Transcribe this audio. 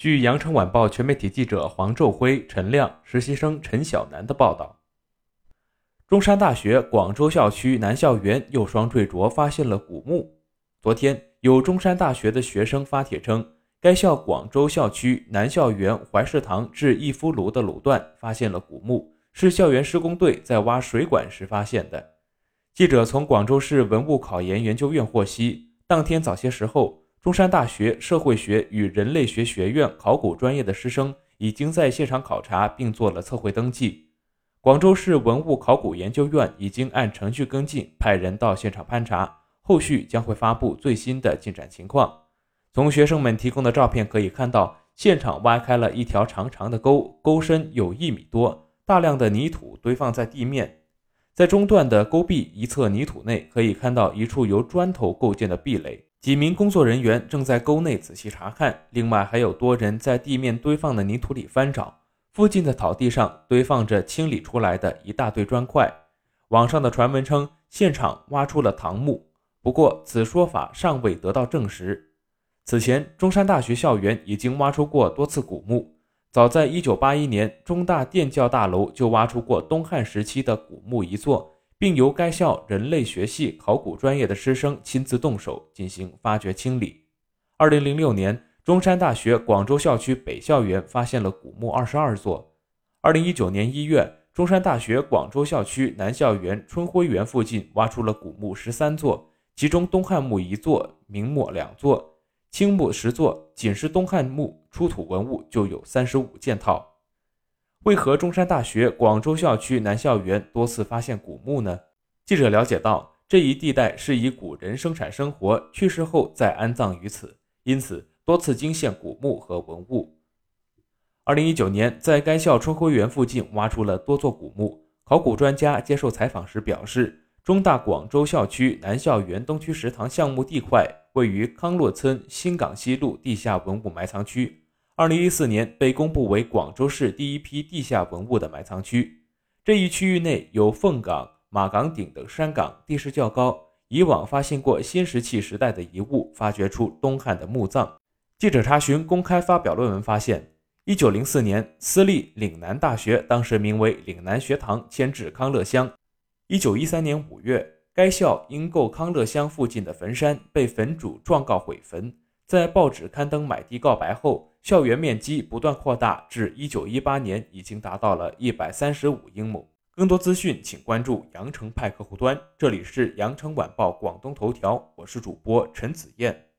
据《羊城晚报》全媒体记者黄昼辉、陈亮、实习生陈小楠的报道，中山大学广州校区南校园又双坠着发现了古墓。昨天，有中山大学的学生发帖称，该校广州校区南校园怀士堂至逸夫路的路段发现了古墓，是校园施工队在挖水管时发现的。记者从广州市文物考研研究院获悉，当天早些时候。中山大学社会学与人类学学院考古专业的师生已经在现场考察并做了测绘登记。广州市文物考古研究院已经按程序跟进，派人到现场勘查，后续将会发布最新的进展情况。从学生们提供的照片可以看到，现场挖开了一条长长的沟，沟深有一米多，大量的泥土堆放在地面。在中段的沟壁一侧泥土内，可以看到一处由砖头构建的壁垒。几名工作人员正在沟内仔细查看，另外还有多人在地面堆放的泥土里翻找。附近的草地上堆放着清理出来的一大堆砖块。网上的传闻称现场挖出了唐墓，不过此说法尚未得到证实。此前，中山大学校园已经挖出过多次古墓，早在1981年，中大电教大楼就挖出过东汉时期的古墓一座。并由该校人类学系考古专业的师生亲自动手进行发掘清理。二零零六年，中山大学广州校区北校园发现了古墓二十二座。二零一九年一月，中山大学广州校区南校园春晖园附近挖出了古墓十三座，其中东汉墓一座，明墓两座，清墓十座，仅是东汉墓出土文物就有三十五件套。为何中山大学广州校区南校园多次发现古墓呢？记者了解到，这一地带是以古人生产生活，去世后再安葬于此，因此多次惊现古墓和文物。二零一九年，在该校春晖园附近挖出了多座古墓。考古专家接受采访时表示，中大广州校区南校园东区食堂项目地块位于康乐村新港西路地下文物埋藏区。二零一四年被公布为广州市第一批地下文物的埋藏区。这一区域内有凤岗、马岗顶等山岗，地势较高。以往发现过新石器时代的遗物，发掘出东汉的墓葬。记者查询公开发表论文，发现一九零四年私立岭南大学当时名为岭南学堂迁至康乐乡。一九一三年五月，该校因购康乐乡附近的坟山，被坟主状告毁坟。在报纸刊登买地告白后，校园面积不断扩大，至一九一八年已经达到了一百三十五英亩。更多资讯，请关注羊城派客户端。这里是羊城晚报广东头条，我是主播陈子燕。